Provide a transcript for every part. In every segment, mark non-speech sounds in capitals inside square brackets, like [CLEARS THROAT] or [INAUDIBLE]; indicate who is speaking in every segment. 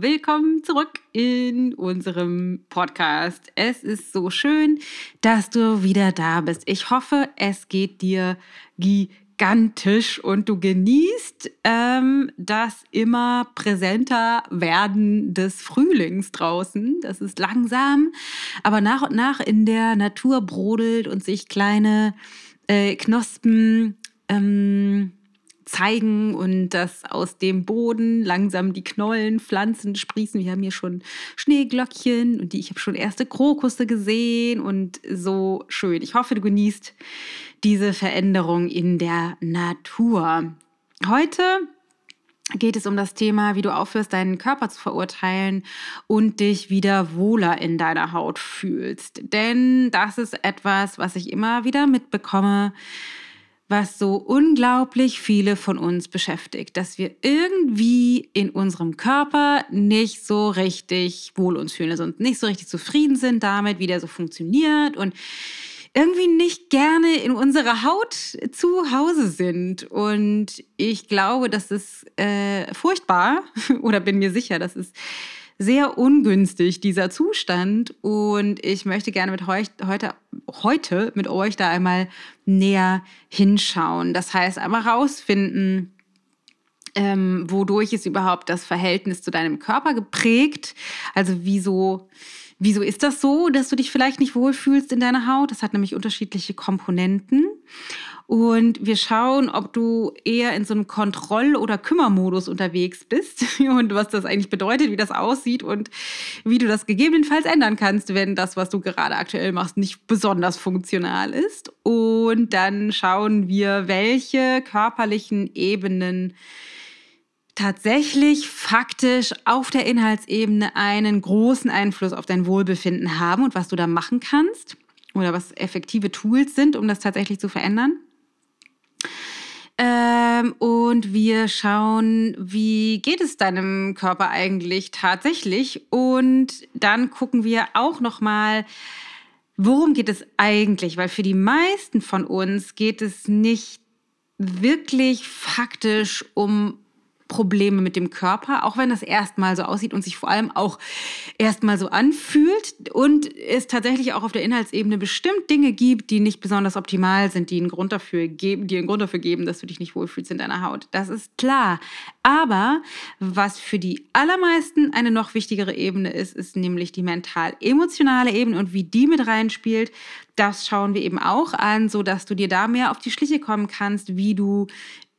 Speaker 1: willkommen zurück in unserem Podcast. Es ist so schön, dass du wieder da bist. Ich hoffe, es geht dir gigantisch und du genießt ähm, das immer präsenter werden des Frühlings draußen. Das ist langsam, aber nach und nach in der Natur brodelt und sich kleine äh, Knospen ähm, zeigen und dass aus dem Boden langsam die Knollen, Pflanzen sprießen. Wir haben hier schon Schneeglöckchen und die, ich habe schon erste Krokusse gesehen und so schön. Ich hoffe, du genießt diese Veränderung in der Natur. Heute geht es um das Thema, wie du aufhörst, deinen Körper zu verurteilen und dich wieder wohler in deiner Haut fühlst. Denn das ist etwas, was ich immer wieder mitbekomme was so unglaublich viele von uns beschäftigt, dass wir irgendwie in unserem Körper nicht so richtig wohl uns fühlen, also nicht so richtig zufrieden sind damit, wie der so funktioniert und irgendwie nicht gerne in unserer Haut zu Hause sind. Und ich glaube, das ist äh, furchtbar [LAUGHS] oder bin mir sicher, das ist sehr ungünstig, dieser Zustand. Und ich möchte gerne mit euch heute, heute mit euch da einmal näher hinschauen. Das heißt, einmal rausfinden, ähm, wodurch ist überhaupt das Verhältnis zu deinem Körper geprägt? Also wieso, wieso ist das so, dass du dich vielleicht nicht wohlfühlst in deiner Haut? Das hat nämlich unterschiedliche Komponenten. Und wir schauen, ob du eher in so einem Kontroll- oder Kümmermodus unterwegs bist [LAUGHS] und was das eigentlich bedeutet, wie das aussieht und wie du das gegebenenfalls ändern kannst, wenn das, was du gerade aktuell machst, nicht besonders funktional ist. Und dann schauen wir, welche körperlichen Ebenen tatsächlich faktisch auf der Inhaltsebene einen großen Einfluss auf dein Wohlbefinden haben und was du da machen kannst oder was effektive Tools sind, um das tatsächlich zu verändern. Ähm, und wir schauen, wie geht es deinem Körper eigentlich tatsächlich. Und dann gucken wir auch noch mal, worum geht es eigentlich? Weil für die meisten von uns geht es nicht wirklich faktisch um Probleme mit dem Körper, auch wenn das erstmal so aussieht und sich vor allem auch erstmal so anfühlt und es tatsächlich auch auf der Inhaltsebene bestimmt Dinge gibt, die nicht besonders optimal sind, die einen Grund dafür geben, die einen Grund dafür geben, dass du dich nicht wohlfühlst in deiner Haut. Das ist klar. Aber was für die allermeisten eine noch wichtigere Ebene ist, ist nämlich die mental-emotionale Ebene und wie die mit reinspielt. Das schauen wir eben auch an, so dass du dir da mehr auf die Schliche kommen kannst, wie du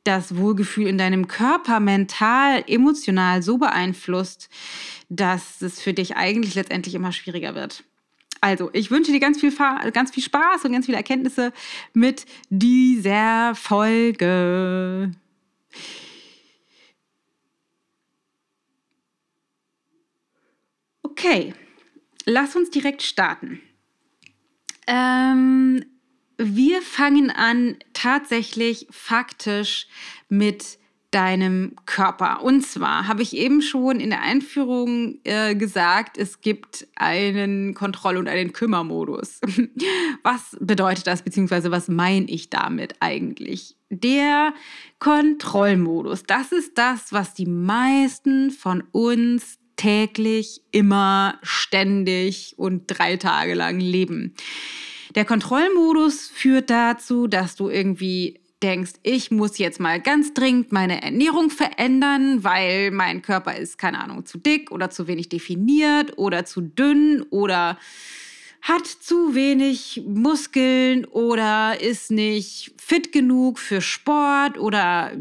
Speaker 1: das Wohlgefühl in deinem Körper mental, emotional so beeinflusst, dass es für dich eigentlich letztendlich immer schwieriger wird. Also, ich wünsche dir ganz viel, ganz viel Spaß und ganz viele Erkenntnisse mit dieser Folge. Okay, lass uns direkt starten. Ähm, wir fangen an tatsächlich faktisch mit deinem Körper. Und zwar habe ich eben schon in der Einführung äh, gesagt, es gibt einen Kontroll- und einen Kümmermodus. [LAUGHS] Was bedeutet das, beziehungsweise was meine ich damit eigentlich? Der Kontrollmodus, das ist das, was die meisten von uns täglich, immer, ständig und drei Tage lang leben. Der Kontrollmodus führt dazu, dass du irgendwie denkst, ich muss jetzt mal ganz dringend meine Ernährung verändern, weil mein Körper ist, keine Ahnung, zu dick oder zu wenig definiert oder zu dünn oder hat zu wenig Muskeln oder ist nicht fit genug für Sport oder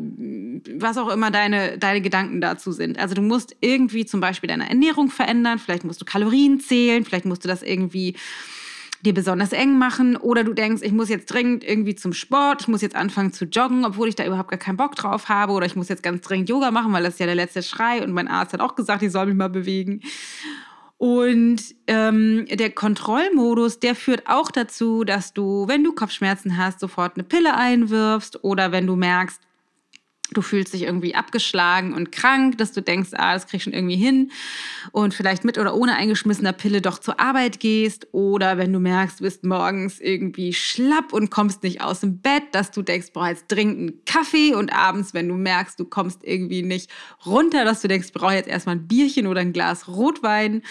Speaker 1: was auch immer deine, deine Gedanken dazu sind. Also du musst irgendwie zum Beispiel deine Ernährung verändern, vielleicht musst du Kalorien zählen, vielleicht musst du das irgendwie dir besonders eng machen oder du denkst, ich muss jetzt dringend irgendwie zum Sport, ich muss jetzt anfangen zu joggen, obwohl ich da überhaupt gar keinen Bock drauf habe oder ich muss jetzt ganz dringend Yoga machen, weil das ist ja der letzte Schrei und mein Arzt hat auch gesagt, ich soll mich mal bewegen. Und ähm, der Kontrollmodus, der führt auch dazu, dass du, wenn du Kopfschmerzen hast, sofort eine Pille einwirfst oder wenn du merkst, du fühlst dich irgendwie abgeschlagen und krank, dass du denkst, ah, das krieg ich schon irgendwie hin. Und vielleicht mit oder ohne eingeschmissener Pille doch zur Arbeit gehst. Oder wenn du merkst, du bist morgens irgendwie schlapp und kommst nicht aus dem Bett, dass du denkst, brauch jetzt dringend einen Kaffee. Und abends, wenn du merkst, du kommst irgendwie nicht runter, dass du denkst, brauche jetzt erstmal ein Bierchen oder ein Glas Rotwein.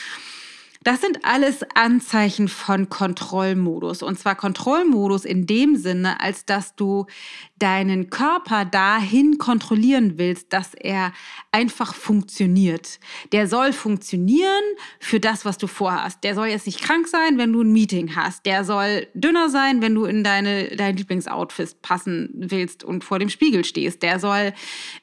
Speaker 1: Das sind alles Anzeichen von Kontrollmodus. Und zwar Kontrollmodus in dem Sinne, als dass du deinen Körper dahin kontrollieren willst, dass er einfach funktioniert. Der soll funktionieren für das, was du vorhast. Der soll jetzt nicht krank sein, wenn du ein Meeting hast. Der soll dünner sein, wenn du in deine, dein Lieblingsoutfit passen willst und vor dem Spiegel stehst. Der soll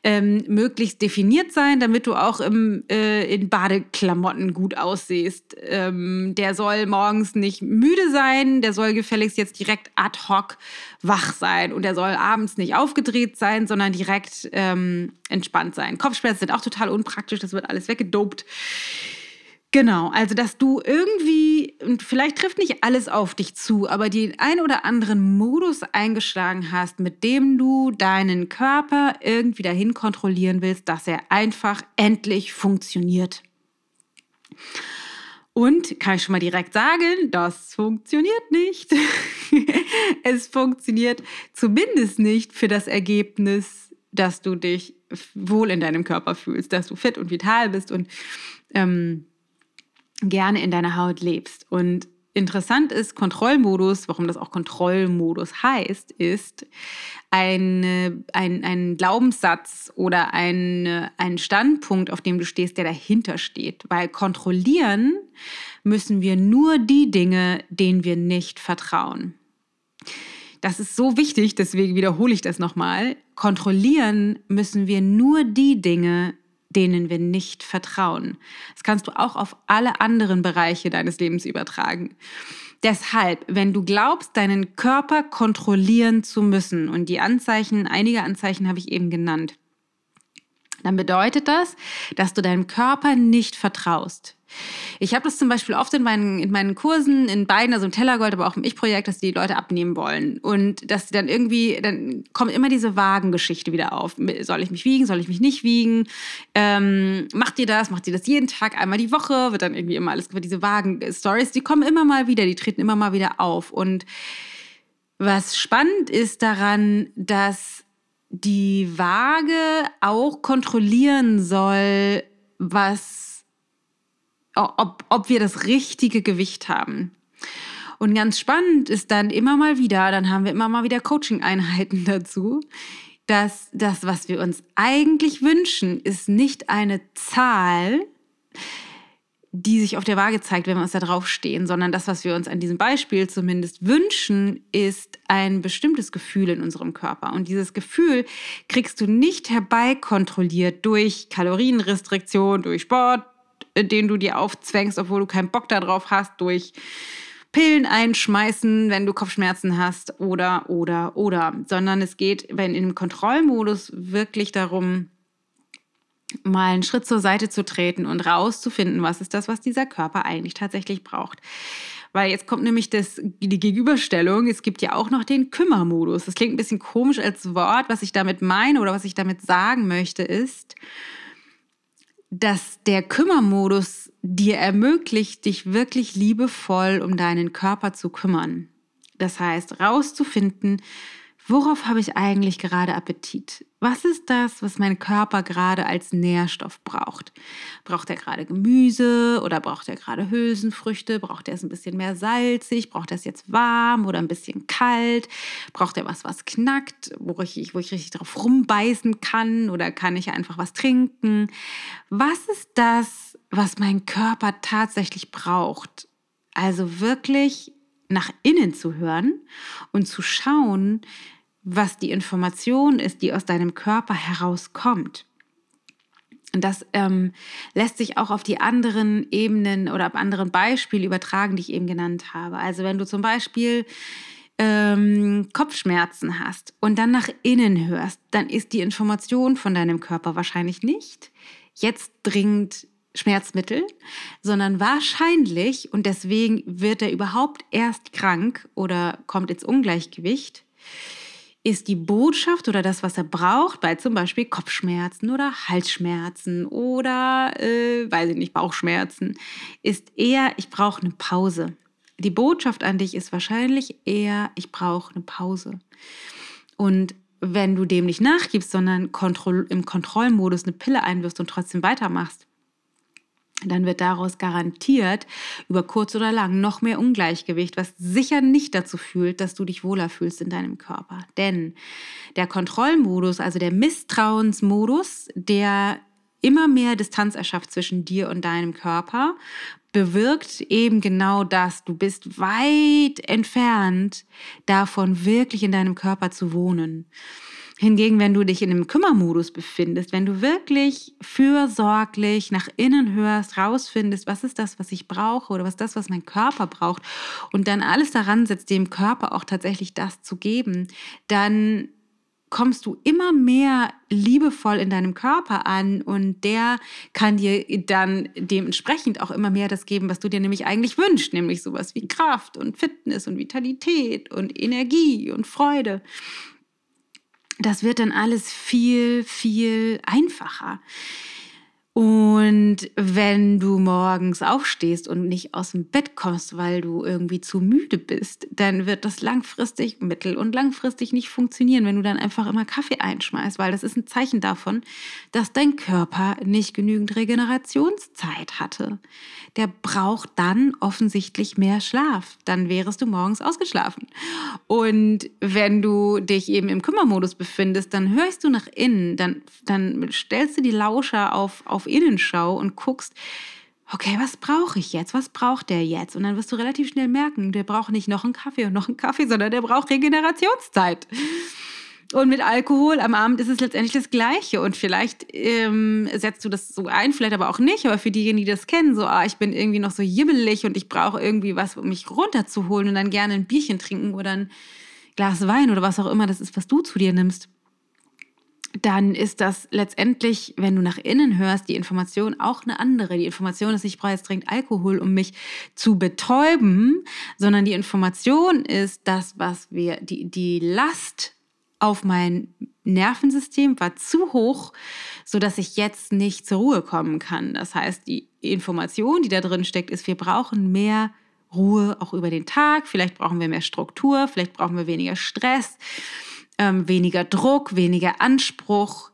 Speaker 1: ähm, möglichst definiert sein, damit du auch im, äh, in Badeklamotten gut aussiehst ähm, der soll morgens nicht müde sein, der soll gefälligst jetzt direkt ad hoc wach sein und der soll abends nicht aufgedreht sein, sondern direkt ähm, entspannt sein. Kopfschmerzen sind auch total unpraktisch, das wird alles weggedopt. Genau, also dass du irgendwie, und vielleicht trifft nicht alles auf dich zu, aber den ein oder anderen Modus eingeschlagen hast, mit dem du deinen Körper irgendwie dahin kontrollieren willst, dass er einfach endlich funktioniert. Und kann ich schon mal direkt sagen, das funktioniert nicht. [LAUGHS] es funktioniert zumindest nicht für das Ergebnis, dass du dich wohl in deinem Körper fühlst, dass du fit und vital bist und ähm, gerne in deiner Haut lebst. Und interessant ist, Kontrollmodus, warum das auch Kontrollmodus heißt, ist eine, ein, ein Glaubenssatz oder ein, ein Standpunkt, auf dem du stehst, der dahinter steht. Weil kontrollieren müssen wir nur die Dinge, denen wir nicht vertrauen. Das ist so wichtig, deswegen wiederhole ich das nochmal. Kontrollieren müssen wir nur die Dinge, denen wir nicht vertrauen. Das kannst du auch auf alle anderen Bereiche deines Lebens übertragen. Deshalb, wenn du glaubst, deinen Körper kontrollieren zu müssen, und die Anzeichen, einige Anzeichen habe ich eben genannt, dann bedeutet das, dass du deinem Körper nicht vertraust. Ich habe das zum Beispiel oft in meinen, in meinen Kursen, in beiden, also im Tellergold, aber auch im Ich-Projekt, dass die Leute abnehmen wollen. Und dass sie dann irgendwie, dann kommt immer diese Wagengeschichte wieder auf. Soll ich mich wiegen, soll ich mich nicht wiegen? Ähm, macht ihr das? Macht ihr das jeden Tag, einmal die Woche? Wird dann irgendwie immer alles diese Wagen-Stories, die kommen immer mal wieder, die treten immer mal wieder auf. Und was spannend ist daran, dass die Waage auch kontrollieren soll, was ob, ob wir das richtige Gewicht haben. Und ganz spannend ist dann immer mal wieder, dann haben wir immer mal wieder Coaching-Einheiten [LAUGHS] dazu, dass das, was wir uns eigentlich wünschen, ist nicht eine Zahl, die sich auf der Waage zeigt, wenn wir uns da drauf stehen, sondern das, was wir uns an diesem Beispiel zumindest wünschen, ist ein bestimmtes Gefühl in unserem Körper. Und dieses Gefühl kriegst du nicht herbeikontrolliert durch Kalorienrestriktion, durch Sport, den du dir aufzwängst, obwohl du keinen Bock darauf hast, durch Pillen einschmeißen, wenn du Kopfschmerzen hast oder, oder, oder. Sondern es geht wenn im Kontrollmodus wirklich darum, mal einen Schritt zur Seite zu treten und rauszufinden, was ist das, was dieser Körper eigentlich tatsächlich braucht. Weil jetzt kommt nämlich das, die Gegenüberstellung. Es gibt ja auch noch den Kümmermodus. Das klingt ein bisschen komisch als Wort. Was ich damit meine oder was ich damit sagen möchte, ist, dass der Kümmermodus dir ermöglicht, dich wirklich liebevoll um deinen Körper zu kümmern. Das heißt, rauszufinden, Worauf habe ich eigentlich gerade Appetit? Was ist das, was mein Körper gerade als Nährstoff braucht? Braucht er gerade Gemüse oder braucht er gerade Hülsenfrüchte? Braucht er es ein bisschen mehr salzig? Braucht er es jetzt warm oder ein bisschen kalt? Braucht er was, was knackt, wo ich, wo ich richtig drauf rumbeißen kann? Oder kann ich einfach was trinken? Was ist das, was mein Körper tatsächlich braucht? Also wirklich nach innen zu hören und zu schauen, was die Information ist, die aus deinem Körper herauskommt. Und das ähm, lässt sich auch auf die anderen Ebenen oder auf anderen Beispiele übertragen, die ich eben genannt habe. Also wenn du zum Beispiel ähm, Kopfschmerzen hast und dann nach innen hörst, dann ist die Information von deinem Körper wahrscheinlich nicht jetzt dringend Schmerzmittel, sondern wahrscheinlich, und deswegen wird er überhaupt erst krank oder kommt ins Ungleichgewicht, ist die Botschaft oder das, was er braucht, bei zum Beispiel Kopfschmerzen oder Halsschmerzen oder, äh, weiß ich nicht, Bauchschmerzen, ist eher, ich brauche eine Pause. Die Botschaft an dich ist wahrscheinlich eher, ich brauche eine Pause. Und wenn du dem nicht nachgibst, sondern im Kontrollmodus eine Pille einwirfst und trotzdem weitermachst, dann wird daraus garantiert über kurz oder lang noch mehr Ungleichgewicht, was sicher nicht dazu führt, dass du dich wohler fühlst in deinem Körper. Denn der Kontrollmodus, also der Misstrauensmodus, der immer mehr Distanz erschafft zwischen dir und deinem Körper, bewirkt eben genau das. Du bist weit entfernt davon, wirklich in deinem Körper zu wohnen. Hingegen, wenn du dich in einem Kümmermodus befindest, wenn du wirklich fürsorglich nach innen hörst, rausfindest, was ist das, was ich brauche oder was ist das, was mein Körper braucht und dann alles daran setzt, dem Körper auch tatsächlich das zu geben, dann kommst du immer mehr liebevoll in deinem Körper an und der kann dir dann dementsprechend auch immer mehr das geben, was du dir nämlich eigentlich wünschst, nämlich sowas wie Kraft und Fitness und Vitalität und Energie und Freude das wird dann alles viel, viel einfacher. Und wenn du morgens aufstehst und nicht aus dem Bett kommst, weil du irgendwie zu müde bist, dann wird das langfristig, mittel- und langfristig nicht funktionieren, wenn du dann einfach immer Kaffee einschmeißt, weil das ist ein Zeichen davon, dass dein Körper nicht genügend Regenerationszeit hatte. Der braucht dann offensichtlich mehr Schlaf. Dann wärest du morgens ausgeschlafen. Und wenn du dich eben im Kümmermodus befindest, dann hörst du nach innen, dann, dann stellst du die Lauscher auf, auf Innenschau und guckst, okay, was brauche ich jetzt? Was braucht der jetzt? Und dann wirst du relativ schnell merken, der braucht nicht noch einen Kaffee und noch einen Kaffee, sondern der braucht Regenerationszeit. Und mit Alkohol am Abend ist es letztendlich das Gleiche. Und vielleicht ähm, setzt du das so ein, vielleicht aber auch nicht. Aber für diejenigen, die das kennen, so, ah, ich bin irgendwie noch so jibbelig und ich brauche irgendwie was, um mich runterzuholen und dann gerne ein Bierchen trinken oder ein Glas Wein oder was auch immer das ist, was du zu dir nimmst dann ist das letztendlich, wenn du nach innen hörst, die Information auch eine andere. Die Information ist ich brauche jetzt dringend Alkohol, um mich zu betäuben, sondern die Information ist das, was wir, die, die Last auf mein Nervensystem war zu hoch, sodass ich jetzt nicht zur Ruhe kommen kann. Das heißt, die Information, die da drin steckt, ist, wir brauchen mehr Ruhe auch über den Tag. Vielleicht brauchen wir mehr Struktur, vielleicht brauchen wir weniger Stress ähm, weniger Druck, weniger Anspruch.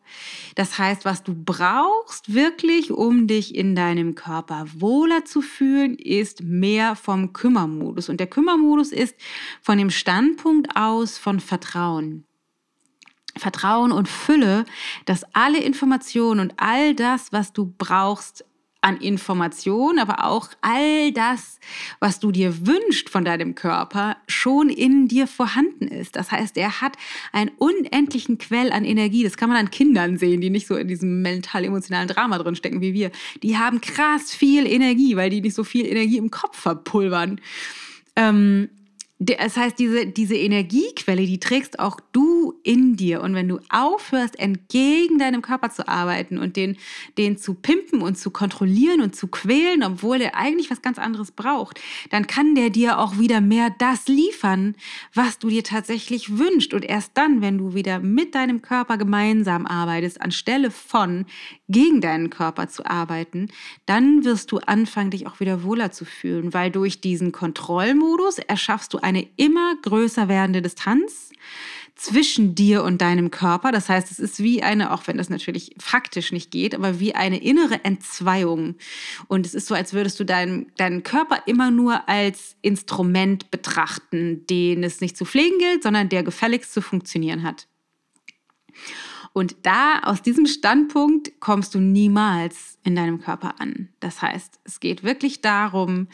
Speaker 1: Das heißt, was du brauchst wirklich, um dich in deinem Körper wohler zu fühlen, ist mehr vom Kümmermodus. Und der Kümmermodus ist von dem Standpunkt aus von Vertrauen. Vertrauen und Fülle, dass alle Informationen und all das, was du brauchst, an Informationen, aber auch all das, was du dir wünschst von deinem Körper, schon in dir vorhanden ist. Das heißt, er hat einen unendlichen Quell an Energie. Das kann man an Kindern sehen, die nicht so in diesem mental-emotionalen Drama drin stecken wie wir. Die haben krass viel Energie, weil die nicht so viel Energie im Kopf verpulvern. Ähm, das heißt, diese, diese Energiequelle, die trägst auch du in dir. Und wenn du aufhörst, entgegen deinem Körper zu arbeiten und den, den zu pimpen und zu kontrollieren und zu quälen, obwohl der eigentlich was ganz anderes braucht, dann kann der dir auch wieder mehr das liefern, was du dir tatsächlich wünschst. Und erst dann, wenn du wieder mit deinem Körper gemeinsam arbeitest, anstelle von gegen deinen Körper zu arbeiten, dann wirst du anfangen, dich auch wieder wohler zu fühlen, weil durch diesen Kontrollmodus erschaffst du ein eine immer größer werdende Distanz zwischen dir und deinem Körper. Das heißt, es ist wie eine, auch wenn das natürlich faktisch nicht geht, aber wie eine innere Entzweiung. Und es ist so, als würdest du deinen, deinen Körper immer nur als Instrument betrachten, den es nicht zu pflegen gilt, sondern der gefälligst zu funktionieren hat. Und da, aus diesem Standpunkt, kommst du niemals in deinem Körper an. Das heißt, es geht wirklich darum,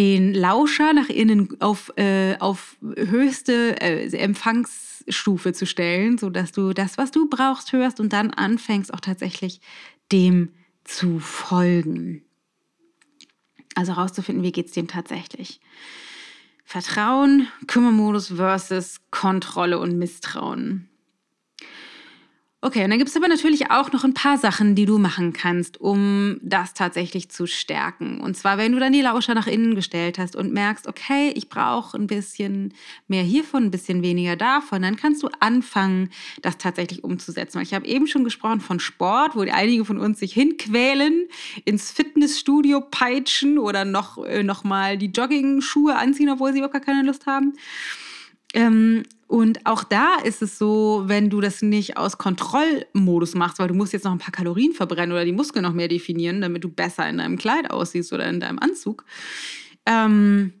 Speaker 1: den Lauscher nach innen auf, äh, auf höchste äh, Empfangsstufe zu stellen, sodass du das, was du brauchst, hörst und dann anfängst auch tatsächlich dem zu folgen. Also herauszufinden, wie geht es dem tatsächlich. Vertrauen, Kümmermodus versus Kontrolle und Misstrauen. Okay, und dann gibt es aber natürlich auch noch ein paar Sachen, die du machen kannst, um das tatsächlich zu stärken. Und zwar, wenn du dann die Lauscher nach innen gestellt hast und merkst, okay, ich brauche ein bisschen mehr hiervon, ein bisschen weniger davon, dann kannst du anfangen, das tatsächlich umzusetzen. Ich habe eben schon gesprochen von Sport, wo einige von uns sich hinquälen, ins Fitnessstudio peitschen oder noch, äh, noch mal die Jogging-Schuhe anziehen, obwohl sie überhaupt gar keine Lust haben. Ähm, und auch da ist es so, wenn du das nicht aus Kontrollmodus machst, weil du musst jetzt noch ein paar Kalorien verbrennen oder die Muskeln noch mehr definieren, damit du besser in deinem Kleid aussiehst oder in deinem Anzug. Ähm,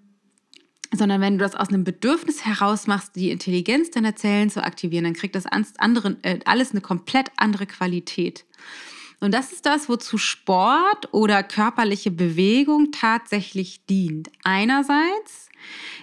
Speaker 1: sondern wenn du das aus einem Bedürfnis heraus machst, die Intelligenz deiner Zellen zu aktivieren, dann kriegt das andere, äh, alles eine komplett andere Qualität. Und das ist das, wozu Sport oder körperliche Bewegung tatsächlich dient. Einerseits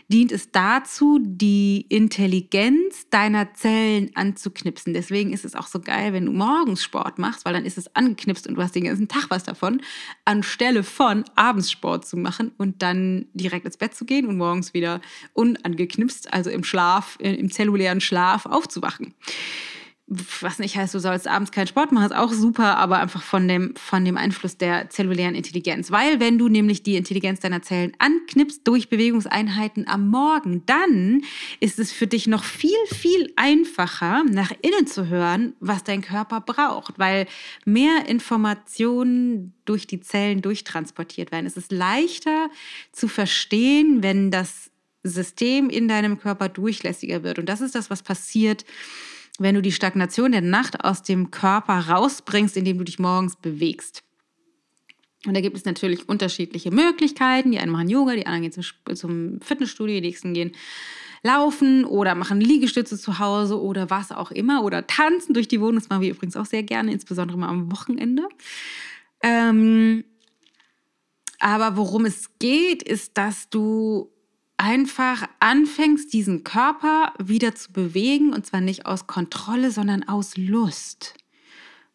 Speaker 1: dient es dazu, die Intelligenz deiner Zellen anzuknipsen. Deswegen ist es auch so geil, wenn du morgens Sport machst, weil dann ist es angeknipst und du hast den ganzen Tag was davon, anstelle von abends Sport zu machen und dann direkt ins Bett zu gehen und morgens wieder unangeknipst, also im Schlaf, äh, im zellulären Schlaf aufzuwachen was nicht heißt, du sollst abends keinen Sport machen, ist auch super, aber einfach von dem, von dem Einfluss der zellulären Intelligenz. Weil wenn du nämlich die Intelligenz deiner Zellen anknipst durch Bewegungseinheiten am Morgen, dann ist es für dich noch viel, viel einfacher, nach innen zu hören, was dein Körper braucht, weil mehr Informationen durch die Zellen durchtransportiert werden. Es ist leichter zu verstehen, wenn das System in deinem Körper durchlässiger wird. Und das ist das, was passiert, wenn du die Stagnation der Nacht aus dem Körper rausbringst, indem du dich morgens bewegst. Und da gibt es natürlich unterschiedliche Möglichkeiten. Die einen machen Yoga, die anderen gehen zum, zum Fitnessstudio, die nächsten gehen laufen oder machen Liegestütze zu Hause oder was auch immer oder tanzen durch die Wohnung. Das machen wir übrigens auch sehr gerne, insbesondere mal am Wochenende. Ähm, aber worum es geht, ist, dass du einfach anfängst, diesen Körper wieder zu bewegen und zwar nicht aus Kontrolle, sondern aus Lust.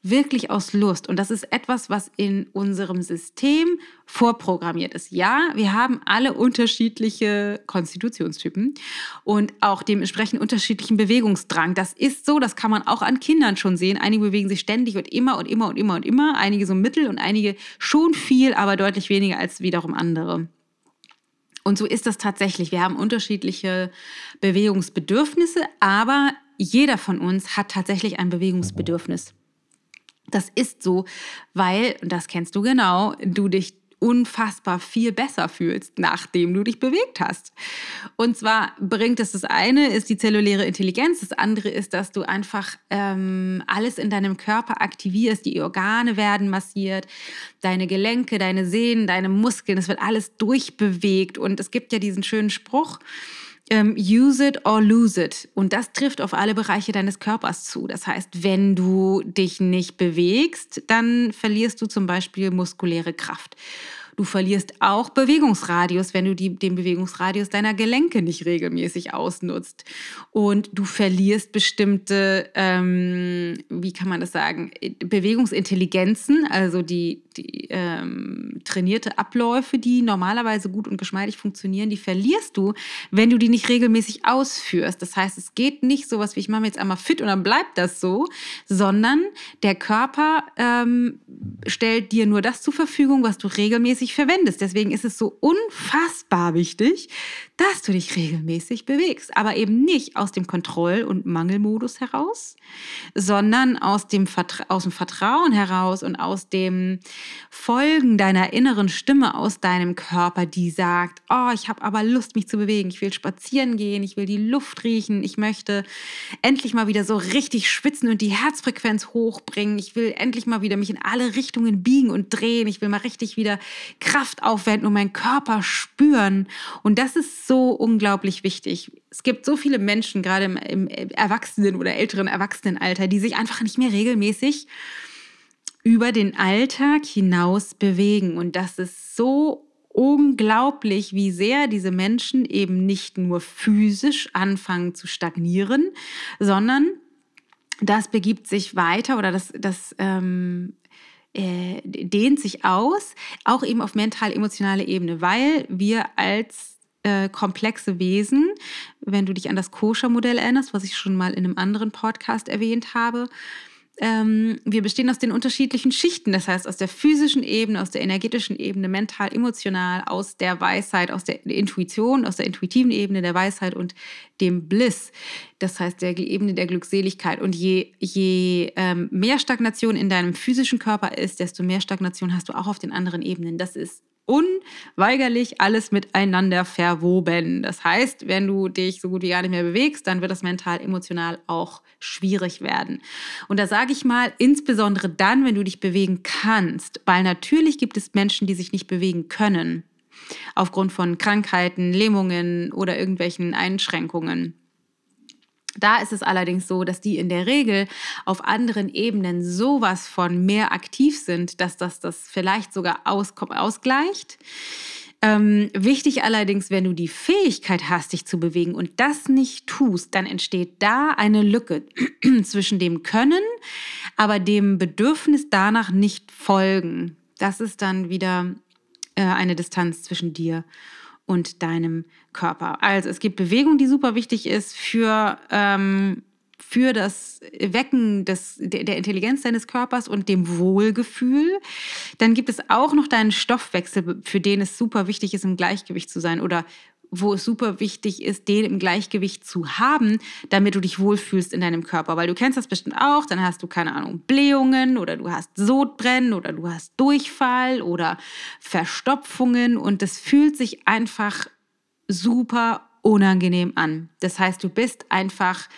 Speaker 1: Wirklich aus Lust. Und das ist etwas, was in unserem System vorprogrammiert ist. Ja, wir haben alle unterschiedliche Konstitutionstypen und auch dementsprechend unterschiedlichen Bewegungsdrang. Das ist so, das kann man auch an Kindern schon sehen. Einige bewegen sich ständig und immer und immer und immer und immer. Einige so mittel und einige schon viel, aber deutlich weniger als wiederum andere. Und so ist das tatsächlich. Wir haben unterschiedliche Bewegungsbedürfnisse, aber jeder von uns hat tatsächlich ein Bewegungsbedürfnis. Das ist so, weil, und das kennst du genau, du dich unfassbar viel besser fühlst, nachdem du dich bewegt hast. Und zwar bringt es das eine, ist die zelluläre Intelligenz, das andere ist, dass du einfach ähm, alles in deinem Körper aktivierst, die Organe werden massiert, deine Gelenke, deine Sehnen, deine Muskeln, es wird alles durchbewegt. Und es gibt ja diesen schönen Spruch, ähm, use it or lose it. Und das trifft auf alle Bereiche deines Körpers zu. Das heißt, wenn du dich nicht bewegst, dann verlierst du zum Beispiel muskuläre Kraft. Du verlierst auch Bewegungsradius, wenn du die, den Bewegungsradius deiner Gelenke nicht regelmäßig ausnutzt. Und du verlierst bestimmte, ähm, wie kann man das sagen, Bewegungsintelligenzen, also die, die ähm, trainierte Abläufe, die normalerweise gut und geschmeidig funktionieren, die verlierst du, wenn du die nicht regelmäßig ausführst. Das heißt, es geht nicht so was wie ich mache mir jetzt einmal fit und dann bleibt das so, sondern der Körper ähm, stellt dir nur das zur Verfügung, was du regelmäßig regelmäßig verwendest. Deswegen ist es so unfassbar wichtig, dass du dich regelmäßig bewegst. Aber eben nicht aus dem Kontroll- und Mangelmodus heraus, sondern aus dem, Vertra aus dem Vertrauen heraus und aus dem Folgen deiner inneren Stimme aus deinem Körper, die sagt, oh, ich habe aber Lust, mich zu bewegen. Ich will spazieren gehen, ich will die Luft riechen, ich möchte endlich mal wieder so richtig schwitzen und die Herzfrequenz hochbringen. Ich will endlich mal wieder mich in alle Richtungen biegen und drehen. Ich will mal richtig wieder Kraft aufwenden und meinen Körper spüren. Und das ist so unglaublich wichtig. Es gibt so viele Menschen, gerade im, im Erwachsenen- oder älteren Erwachsenenalter, die sich einfach nicht mehr regelmäßig über den Alltag hinaus bewegen. Und das ist so unglaublich, wie sehr diese Menschen eben nicht nur physisch anfangen zu stagnieren, sondern das begibt sich weiter oder das, das ähm, äh, dehnt sich aus, auch eben auf mental-emotionale Ebene, weil wir als äh, komplexe Wesen, wenn du dich an das Koscher-Modell erinnerst, was ich schon mal in einem anderen Podcast erwähnt habe, ähm, wir bestehen aus den unterschiedlichen Schichten, das heißt aus der physischen Ebene, aus der energetischen Ebene, mental, emotional, aus der Weisheit, aus der Intuition, aus der intuitiven Ebene der Weisheit und dem Bliss, das heißt der Ebene der Glückseligkeit. Und je, je ähm, mehr Stagnation in deinem physischen Körper ist, desto mehr Stagnation hast du auch auf den anderen Ebenen. Das ist unweigerlich alles miteinander verwoben. Das heißt, wenn du dich so gut wie gar nicht mehr bewegst, dann wird das mental, emotional auch schwierig werden. Und da sage ich mal, insbesondere dann, wenn du dich bewegen kannst, weil natürlich gibt es Menschen, die sich nicht bewegen können, aufgrund von Krankheiten, Lähmungen oder irgendwelchen Einschränkungen. Da ist es allerdings so, dass die in der Regel auf anderen Ebenen sowas von mehr aktiv sind, dass das das vielleicht sogar aus, ausgleicht. Ähm, wichtig allerdings, wenn du die Fähigkeit hast, dich zu bewegen und das nicht tust, dann entsteht da eine Lücke [CLEARS THROAT] zwischen dem Können, aber dem Bedürfnis danach nicht folgen. Das ist dann wieder äh, eine Distanz zwischen dir und deinem Körper. Also es gibt Bewegung, die super wichtig ist für, ähm, für das Wecken des, der, der Intelligenz deines Körpers und dem Wohlgefühl. Dann gibt es auch noch deinen Stoffwechsel, für den es super wichtig ist, im Gleichgewicht zu sein oder wo es super wichtig ist, den im Gleichgewicht zu haben, damit du dich wohlfühlst in deinem Körper. Weil du kennst das bestimmt auch, dann hast du keine Ahnung, Blähungen oder du hast Sodbrennen oder du hast Durchfall oder Verstopfungen und das fühlt sich einfach super unangenehm an. Das heißt, du bist einfach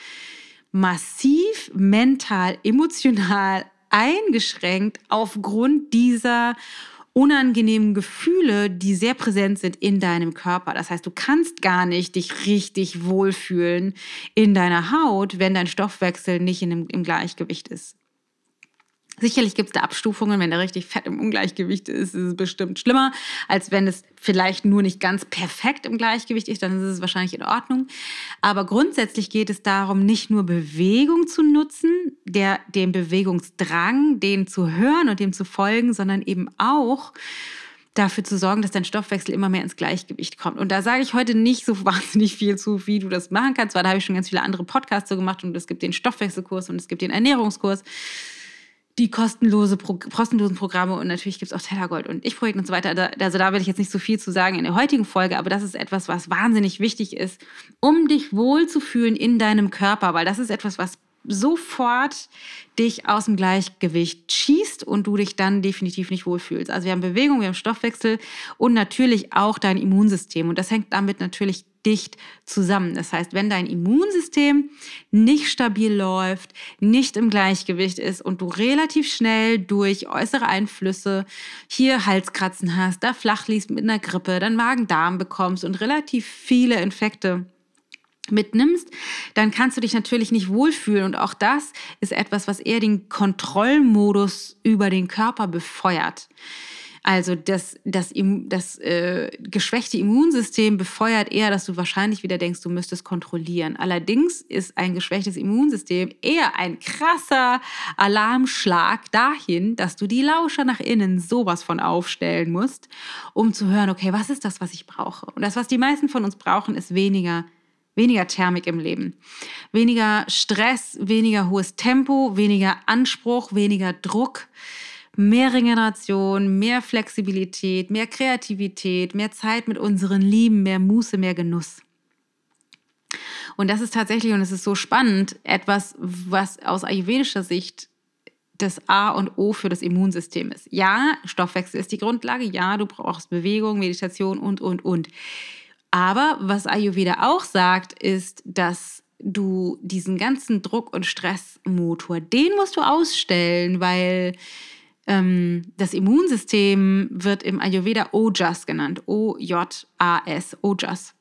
Speaker 1: massiv mental, emotional eingeschränkt aufgrund dieser unangenehmen Gefühle, die sehr präsent sind in deinem Körper. Das heißt, du kannst gar nicht dich richtig wohlfühlen in deiner Haut, wenn dein Stoffwechsel nicht in dem, im Gleichgewicht ist. Sicherlich gibt es da Abstufungen, wenn der richtig fett im Ungleichgewicht ist, ist es bestimmt schlimmer, als wenn es vielleicht nur nicht ganz perfekt im Gleichgewicht ist, dann ist es wahrscheinlich in Ordnung. Aber grundsätzlich geht es darum, nicht nur Bewegung zu nutzen, der, dem Bewegungsdrang, den zu hören und dem zu folgen, sondern eben auch dafür zu sorgen, dass dein Stoffwechsel immer mehr ins Gleichgewicht kommt. Und da sage ich heute nicht so [LAUGHS] wahnsinnig viel zu, wie du das machen kannst, weil da habe ich schon ganz viele andere Podcasts so gemacht und es gibt den Stoffwechselkurs und es gibt den Ernährungskurs die kostenlose Pro kostenlosen Programme und natürlich gibt es auch Tellergold und Ich-Projekt und so weiter. Also da will ich jetzt nicht so viel zu sagen in der heutigen Folge, aber das ist etwas, was wahnsinnig wichtig ist, um dich wohlzufühlen in deinem Körper, weil das ist etwas, was sofort dich aus dem Gleichgewicht schießt und du dich dann definitiv nicht wohlfühlst. Also wir haben Bewegung, wir haben Stoffwechsel und natürlich auch dein Immunsystem. Und das hängt damit natürlich dicht zusammen. Das heißt, wenn dein Immunsystem nicht stabil läuft, nicht im Gleichgewicht ist und du relativ schnell durch äußere Einflüsse hier Halskratzen hast, da flach liest mit einer Grippe, dann Magen-Darm bekommst und relativ viele Infekte mitnimmst, dann kannst du dich natürlich nicht wohlfühlen. Und auch das ist etwas, was eher den Kontrollmodus über den Körper befeuert. Also das, das, das äh, geschwächte Immunsystem befeuert eher, dass du wahrscheinlich wieder denkst, du müsstest kontrollieren. Allerdings ist ein geschwächtes Immunsystem eher ein krasser Alarmschlag dahin, dass du die Lauscher nach innen sowas von aufstellen musst, um zu hören, okay, was ist das, was ich brauche? Und das, was die meisten von uns brauchen, ist weniger weniger Thermik im Leben, weniger Stress, weniger hohes Tempo, weniger Anspruch, weniger Druck, mehr Regeneration, mehr Flexibilität, mehr Kreativität, mehr Zeit mit unseren Lieben, mehr Muße, mehr Genuss. Und das ist tatsächlich, und es ist so spannend, etwas, was aus ayurvedischer Sicht das A und O für das Immunsystem ist. Ja, Stoffwechsel ist die Grundlage. Ja, du brauchst Bewegung, Meditation und, und, und. Aber was Ayurveda auch sagt, ist, dass du diesen ganzen Druck- und Stressmotor, den musst du ausstellen, weil das Immunsystem wird im Ayurveda Ojas genannt. O-J-A-S, Ojas.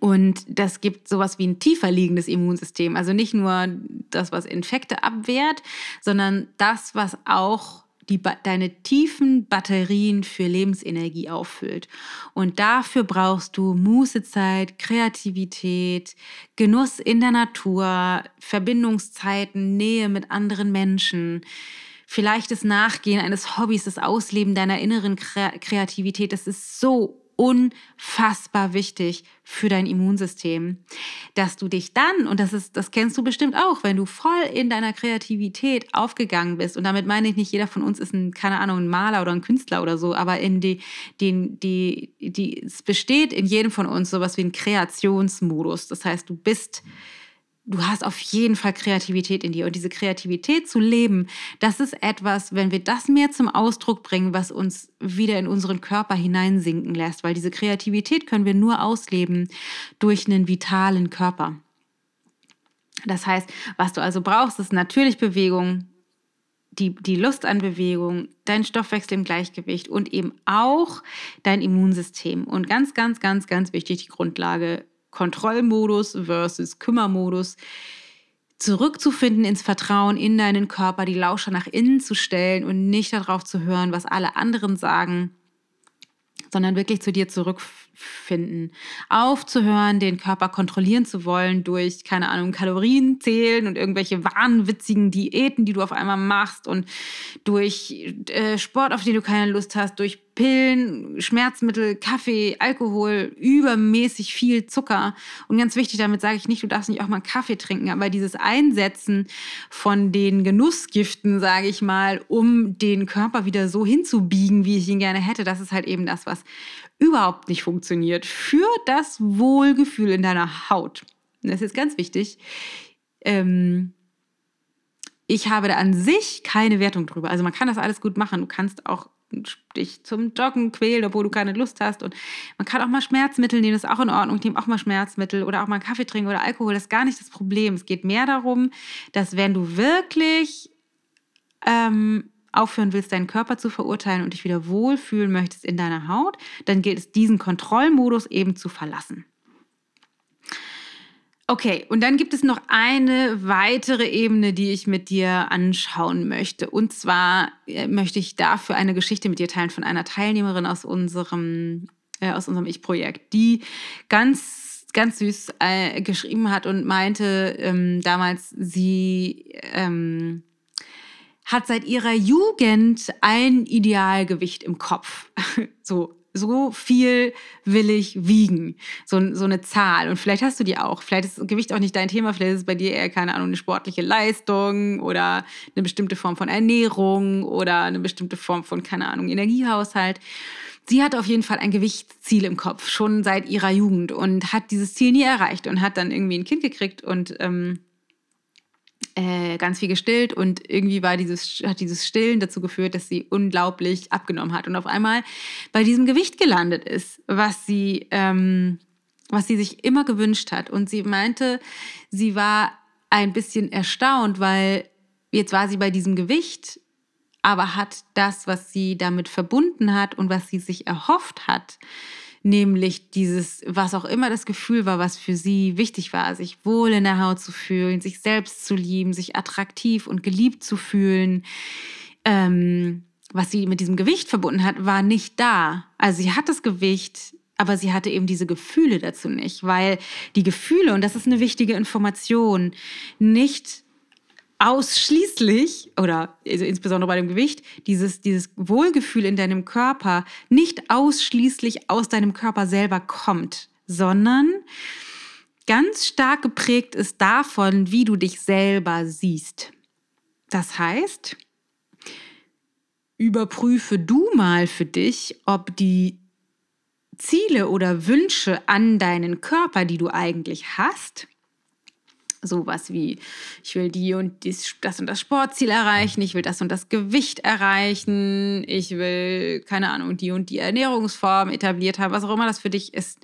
Speaker 1: Und das gibt sowas wie ein tiefer liegendes Immunsystem. Also nicht nur das, was Infekte abwehrt, sondern das, was auch die, deine tiefen Batterien für Lebensenergie auffüllt. Und dafür brauchst du Mußezeit, Kreativität, Genuss in der Natur, Verbindungszeiten, Nähe mit anderen Menschen, vielleicht das Nachgehen eines Hobbys, das Ausleben deiner inneren Kreativität. Das ist so unfassbar wichtig für dein Immunsystem, dass du dich dann, und das ist, das kennst du bestimmt auch, wenn du voll in deiner Kreativität aufgegangen bist, und damit meine ich nicht, jeder von uns ist ein, keine Ahnung, ein Maler oder ein Künstler oder so, aber in die, den, die, die, es besteht in jedem von uns sowas wie ein Kreationsmodus. Das heißt, du bist du hast auf jeden Fall Kreativität in dir. Und diese Kreativität zu leben, das ist etwas, wenn wir das mehr zum Ausdruck bringen, was uns wieder in unseren Körper hineinsinken lässt. Weil diese Kreativität können wir nur ausleben durch einen vitalen Körper. Das heißt, was du also brauchst, ist natürlich Bewegung, die, die Lust an Bewegung, dein Stoffwechsel im Gleichgewicht und eben auch dein Immunsystem. Und ganz, ganz, ganz, ganz wichtig, die Grundlage Kontrollmodus versus Kümmermodus zurückzufinden ins Vertrauen in deinen Körper, die Lauscher nach innen zu stellen und nicht darauf zu hören, was alle anderen sagen, sondern wirklich zu dir zurückfinden. Aufzuhören, den Körper kontrollieren zu wollen durch, keine Ahnung, Kalorien zählen und irgendwelche wahnwitzigen Diäten, die du auf einmal machst und durch äh, Sport, auf den du keine Lust hast, durch Pillen, Schmerzmittel, Kaffee, Alkohol, übermäßig viel Zucker. Und ganz wichtig, damit sage ich nicht, du darfst nicht auch mal Kaffee trinken, aber dieses Einsetzen von den Genussgiften, sage ich mal, um den Körper wieder so hinzubiegen, wie ich ihn gerne hätte, das ist halt eben das, was überhaupt nicht funktioniert für das Wohlgefühl in deiner Haut. Das ist ganz wichtig. Ähm, ich habe da an sich keine Wertung drüber. Also man kann das alles gut machen. Du kannst auch dich zum Joggen quälen, obwohl du keine Lust hast. Und man kann auch mal Schmerzmittel nehmen, das ist auch in Ordnung. Ich nehme auch mal Schmerzmittel oder auch mal Kaffee trinken oder Alkohol. Das ist gar nicht das Problem. Es geht mehr darum, dass wenn du wirklich ähm, aufhören willst, deinen Körper zu verurteilen und dich wieder wohlfühlen möchtest in deiner Haut, dann gilt es, diesen Kontrollmodus eben zu verlassen. Okay, und dann gibt es noch eine weitere Ebene, die ich mit dir anschauen möchte. Und zwar äh, möchte ich dafür eine Geschichte mit dir teilen von einer Teilnehmerin aus unserem, äh, unserem Ich-Projekt, die ganz, ganz süß äh, geschrieben hat und meinte ähm, damals, sie ähm, hat seit ihrer Jugend ein Idealgewicht im Kopf. [LAUGHS] so so viel will ich wiegen. So, so eine Zahl. Und vielleicht hast du die auch. Vielleicht ist Gewicht auch nicht dein Thema. Vielleicht ist es bei dir eher, keine Ahnung, eine sportliche Leistung oder eine bestimmte Form von Ernährung oder eine bestimmte Form von, keine Ahnung, Energiehaushalt. Sie hat auf jeden Fall ein Gewichtsziel im Kopf, schon seit ihrer Jugend und hat dieses Ziel nie erreicht und hat dann irgendwie ein Kind gekriegt und ähm, äh, ganz viel gestillt und irgendwie war dieses, hat dieses Stillen dazu geführt, dass sie unglaublich abgenommen hat und auf einmal bei diesem Gewicht gelandet ist, was sie, ähm, was sie sich immer gewünscht hat. Und sie meinte, sie war ein bisschen erstaunt, weil jetzt war sie bei diesem Gewicht, aber hat das, was sie damit verbunden hat und was sie sich erhofft hat, nämlich dieses, was auch immer das Gefühl war, was für sie wichtig war, sich wohl in der Haut zu fühlen, sich selbst zu lieben, sich attraktiv und geliebt zu fühlen. Ähm, was sie mit diesem Gewicht verbunden hat, war nicht da. Also sie hat das Gewicht, aber sie hatte eben diese Gefühle dazu nicht, weil die Gefühle, und das ist eine wichtige Information, nicht ausschließlich oder also insbesondere bei dem Gewicht, dieses, dieses Wohlgefühl in deinem Körper nicht ausschließlich aus deinem Körper selber kommt, sondern ganz stark geprägt ist davon, wie du dich selber siehst. Das heißt, überprüfe du mal für dich, ob die Ziele oder Wünsche an deinen Körper, die du eigentlich hast, sowas wie, ich will die und dies, das und das Sportziel erreichen, ich will das und das Gewicht erreichen, ich will, keine Ahnung, die und die Ernährungsform etabliert haben, was auch immer das für dich ist.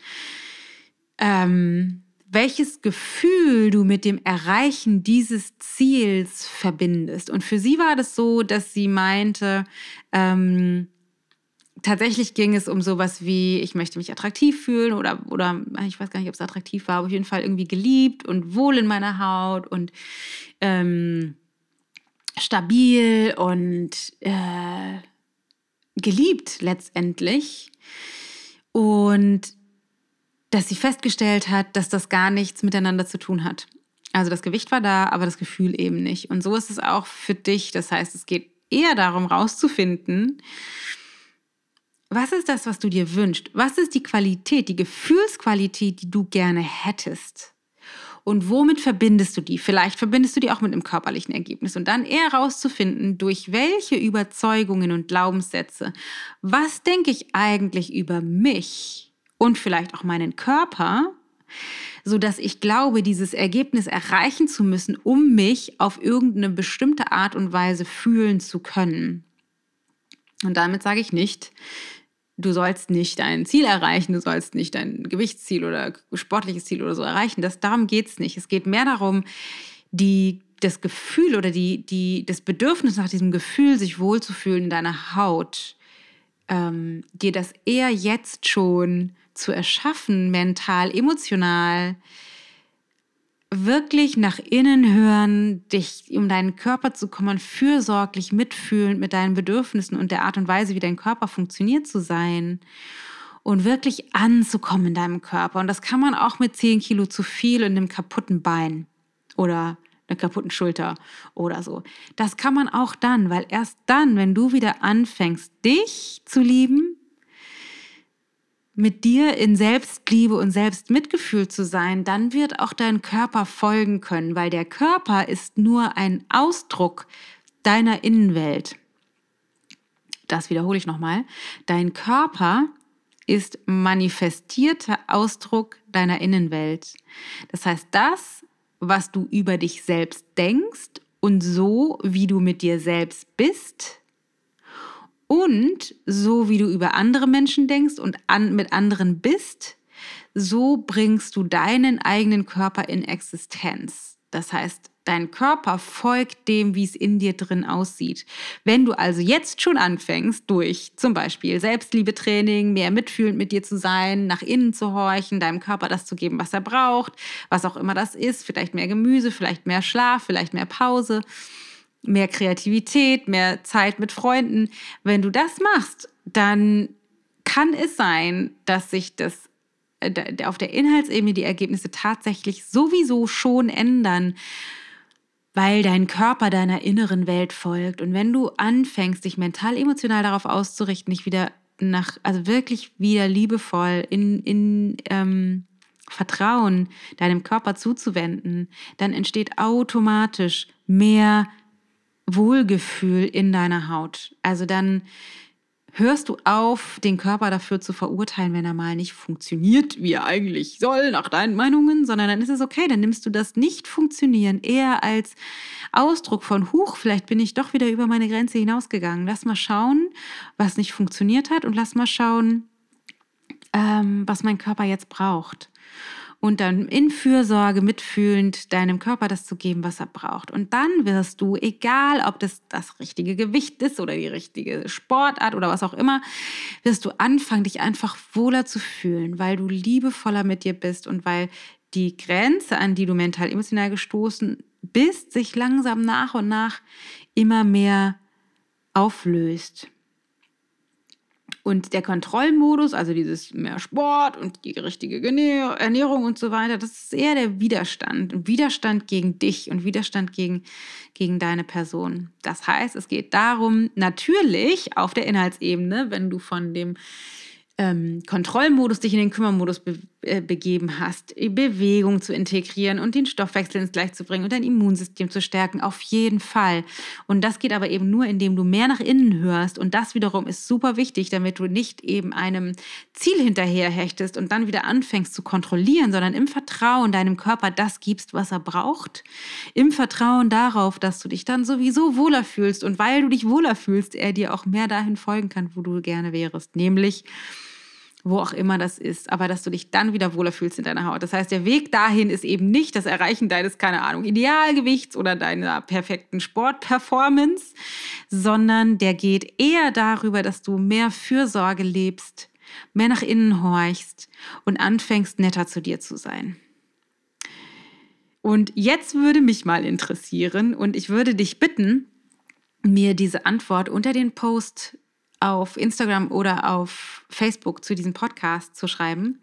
Speaker 1: Ähm, welches Gefühl du mit dem Erreichen dieses Ziels verbindest. Und für sie war das so, dass sie meinte, ähm, tatsächlich ging es um sowas wie, ich möchte mich attraktiv fühlen oder, oder ich weiß gar nicht, ob es attraktiv war, aber auf jeden Fall irgendwie geliebt und wohl in meiner Haut und ähm, stabil und äh, geliebt letztendlich. Und dass sie festgestellt hat, dass das gar nichts miteinander zu tun hat. Also das Gewicht war da, aber das Gefühl eben nicht. Und so ist es auch für dich. Das heißt, es geht eher darum, rauszufinden, was ist das, was du dir wünschst? Was ist die Qualität, die Gefühlsqualität, die du gerne hättest? Und womit verbindest du die? Vielleicht verbindest du die auch mit einem körperlichen Ergebnis und dann eher herauszufinden, durch welche Überzeugungen und Glaubenssätze, was denke ich eigentlich über mich und vielleicht auch meinen Körper, so dass ich glaube, dieses Ergebnis erreichen zu müssen, um mich auf irgendeine bestimmte Art und Weise fühlen zu können. Und damit sage ich nicht, du sollst nicht dein Ziel erreichen, du sollst nicht dein Gewichtsziel oder sportliches Ziel oder so erreichen. Das, darum geht es nicht. Es geht mehr darum, die, das Gefühl oder die, die, das Bedürfnis nach diesem Gefühl, sich wohlzufühlen in deiner Haut, ähm, dir das eher jetzt schon zu erschaffen, mental, emotional, wirklich nach innen hören, dich um deinen Körper zu kümmern, fürsorglich mitfühlend mit deinen Bedürfnissen und der Art und Weise, wie dein Körper funktioniert zu sein und wirklich anzukommen in deinem Körper. Und das kann man auch mit 10 Kilo zu viel und einem kaputten Bein oder einer kaputten Schulter oder so. Das kann man auch dann, weil erst dann, wenn du wieder anfängst, dich zu lieben, mit dir in Selbstliebe und Selbstmitgefühl zu sein, dann wird auch dein Körper folgen können, weil der Körper ist nur ein Ausdruck deiner Innenwelt. Das wiederhole ich nochmal. Dein Körper ist manifestierter Ausdruck deiner Innenwelt. Das heißt, das, was du über dich selbst denkst und so, wie du mit dir selbst bist, und so wie du über andere Menschen denkst und an, mit anderen bist, so bringst du deinen eigenen Körper in Existenz. Das heißt, dein Körper folgt dem, wie es in dir drin aussieht. Wenn du also jetzt schon anfängst, durch zum Beispiel Selbstliebetraining, mehr mitfühlend mit dir zu sein, nach innen zu horchen, deinem Körper das zu geben, was er braucht, was auch immer das ist, vielleicht mehr Gemüse, vielleicht mehr Schlaf, vielleicht mehr Pause, mehr Kreativität, mehr Zeit mit Freunden. Wenn du das machst, dann kann es sein, dass sich das äh, auf der Inhaltsebene die Ergebnisse tatsächlich sowieso schon ändern, weil dein Körper deiner inneren Welt folgt. Und wenn du anfängst, dich mental, emotional darauf auszurichten, dich wieder nach, also wirklich wieder liebevoll in, in ähm, Vertrauen deinem Körper zuzuwenden, dann entsteht automatisch mehr Wohlgefühl in deiner Haut. Also dann hörst du auf, den Körper dafür zu verurteilen, wenn er mal nicht funktioniert, wie er eigentlich soll, nach deinen Meinungen, sondern dann ist es okay, dann nimmst du das Nicht-Funktionieren eher als Ausdruck von, huch, vielleicht bin ich doch wieder über meine Grenze hinausgegangen. Lass mal schauen, was nicht funktioniert hat und lass mal schauen, ähm, was mein Körper jetzt braucht und dann in Fürsorge mitfühlend deinem Körper das zu geben, was er braucht. Und dann wirst du, egal ob das das richtige Gewicht ist oder die richtige Sportart oder was auch immer, wirst du anfangen, dich einfach wohler zu fühlen, weil du liebevoller mit dir bist und weil die Grenze, an die du mental emotional gestoßen bist, sich langsam nach und nach immer mehr auflöst. Und der Kontrollmodus, also dieses mehr Sport und die richtige Ernährung und so weiter, das ist eher der Widerstand. Widerstand gegen dich und Widerstand gegen, gegen deine Person. Das heißt, es geht darum, natürlich auf der Inhaltsebene, wenn du von dem ähm, Kontrollmodus dich in den Kümmermodus be äh, begeben hast, Bewegung zu integrieren und den Stoffwechsel ins Gleich zu bringen und dein Immunsystem zu stärken, auf jeden Fall. Und das geht aber eben nur, indem du mehr nach innen hörst. Und das wiederum ist super wichtig, damit du nicht eben einem Ziel hinterherhechtest und dann wieder anfängst zu kontrollieren, sondern im Vertrauen deinem Körper das gibst, was er braucht. Im Vertrauen darauf, dass du dich dann sowieso wohler fühlst und weil du dich wohler fühlst, er dir auch mehr dahin folgen kann, wo du gerne wärst. Nämlich, wo auch immer das ist, aber dass du dich dann wieder wohler fühlst in deiner Haut. Das heißt, der Weg dahin ist eben nicht das Erreichen deines, keine Ahnung, Idealgewichts oder deiner perfekten Sportperformance, sondern der geht eher darüber, dass du mehr Fürsorge lebst, mehr nach innen horchst und anfängst, netter zu dir zu sein. Und jetzt würde mich mal interessieren und ich würde dich bitten, mir diese Antwort unter den Post auf Instagram oder auf Facebook zu diesem Podcast zu schreiben.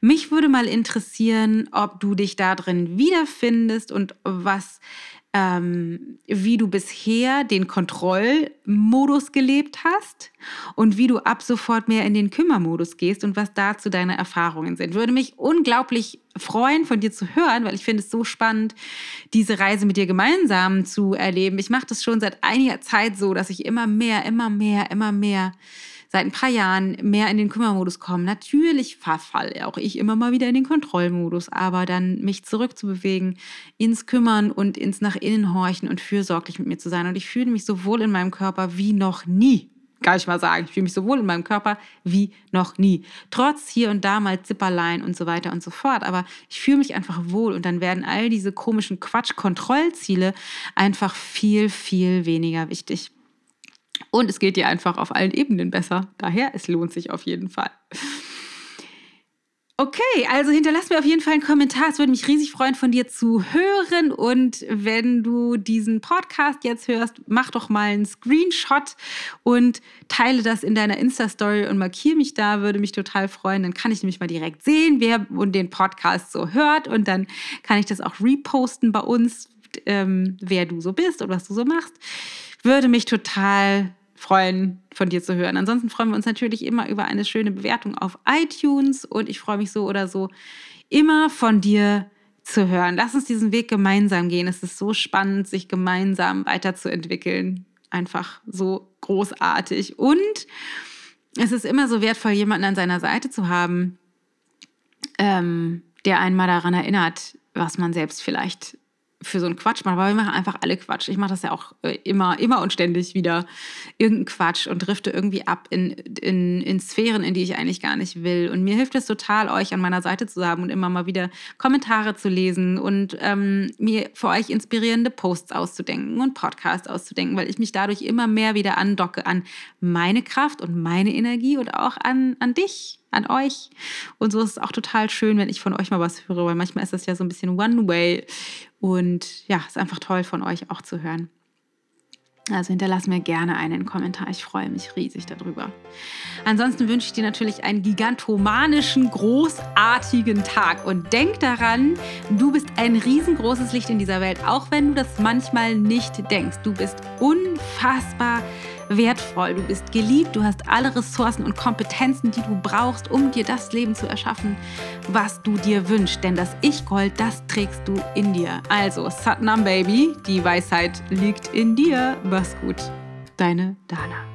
Speaker 1: Mich würde mal interessieren, ob du dich da drin wiederfindest und was ähm, wie du bisher den Kontrollmodus gelebt hast und wie du ab sofort mehr in den Kümmermodus gehst und was dazu deine Erfahrungen sind. Würde mich unglaublich freuen, von dir zu hören, weil ich finde es so spannend, diese Reise mit dir gemeinsam zu erleben. Ich mache das schon seit einiger Zeit so, dass ich immer mehr, immer mehr, immer mehr seit ein paar Jahren mehr in den Kümmermodus kommen. Natürlich verfalle auch ich immer mal wieder in den Kontrollmodus, aber dann mich zurückzubewegen, ins Kümmern und ins nach innen horchen und fürsorglich mit mir zu sein. Und ich fühle mich so wohl in meinem Körper wie noch nie kann ich mal sagen. Ich fühle mich so wohl in meinem Körper wie noch nie. Trotz hier und da mal Zipperlein und so weiter und so fort. Aber ich fühle mich einfach wohl und dann werden all diese komischen Quatsch-Kontrollziele einfach viel, viel weniger wichtig. Und es geht dir einfach auf allen Ebenen besser. Daher, es lohnt sich auf jeden Fall. Okay, also hinterlass mir auf jeden Fall einen Kommentar. Es würde mich riesig freuen, von dir zu hören. Und wenn du diesen Podcast jetzt hörst, mach doch mal einen Screenshot und teile das in deiner Insta-Story und markiere mich da. Würde mich total freuen. Dann kann ich nämlich mal direkt sehen, wer und den Podcast so hört. Und dann kann ich das auch reposten bei uns, ähm, wer du so bist und was du so machst. Würde mich total freuen, von dir zu hören. Ansonsten freuen wir uns natürlich immer über eine schöne Bewertung auf iTunes und ich freue mich so oder so immer von dir zu hören. Lass uns diesen Weg gemeinsam gehen. Es ist so spannend, sich gemeinsam weiterzuentwickeln. Einfach so großartig. Und es ist immer so wertvoll, jemanden an seiner Seite zu haben, ähm, der einen mal daran erinnert, was man selbst vielleicht für so einen Quatsch machen, weil wir machen einfach alle Quatsch. Ich mache das ja auch äh, immer, immer und ständig wieder irgendeinen Quatsch und drifte irgendwie ab in, in, in Sphären, in die ich eigentlich gar nicht will. Und mir hilft es total, euch an meiner Seite zu haben und immer mal wieder Kommentare zu lesen und ähm, mir für euch inspirierende Posts auszudenken und Podcasts auszudenken, weil ich mich dadurch immer mehr wieder andocke an meine Kraft und meine Energie und auch an, an dich, an euch. Und so ist es auch total schön, wenn ich von euch mal was höre, weil manchmal ist das ja so ein bisschen One-Way. Und ja, ist einfach toll von euch auch zu hören. Also hinterlass mir gerne einen Kommentar. Ich freue mich riesig darüber. Ansonsten wünsche ich dir natürlich einen gigantomanischen, großartigen Tag. Und denk daran, du bist ein riesengroßes Licht in dieser Welt, auch wenn du das manchmal nicht denkst. Du bist unfassbar wertvoll, du bist geliebt, du hast alle Ressourcen und Kompetenzen, die du brauchst, um dir das Leben zu erschaffen, was du dir wünschst. Denn das Ich-Gold, das trägst du in dir. Also, Satnam Baby, die Weisheit liegt in dir. Mach's gut. Deine Dana.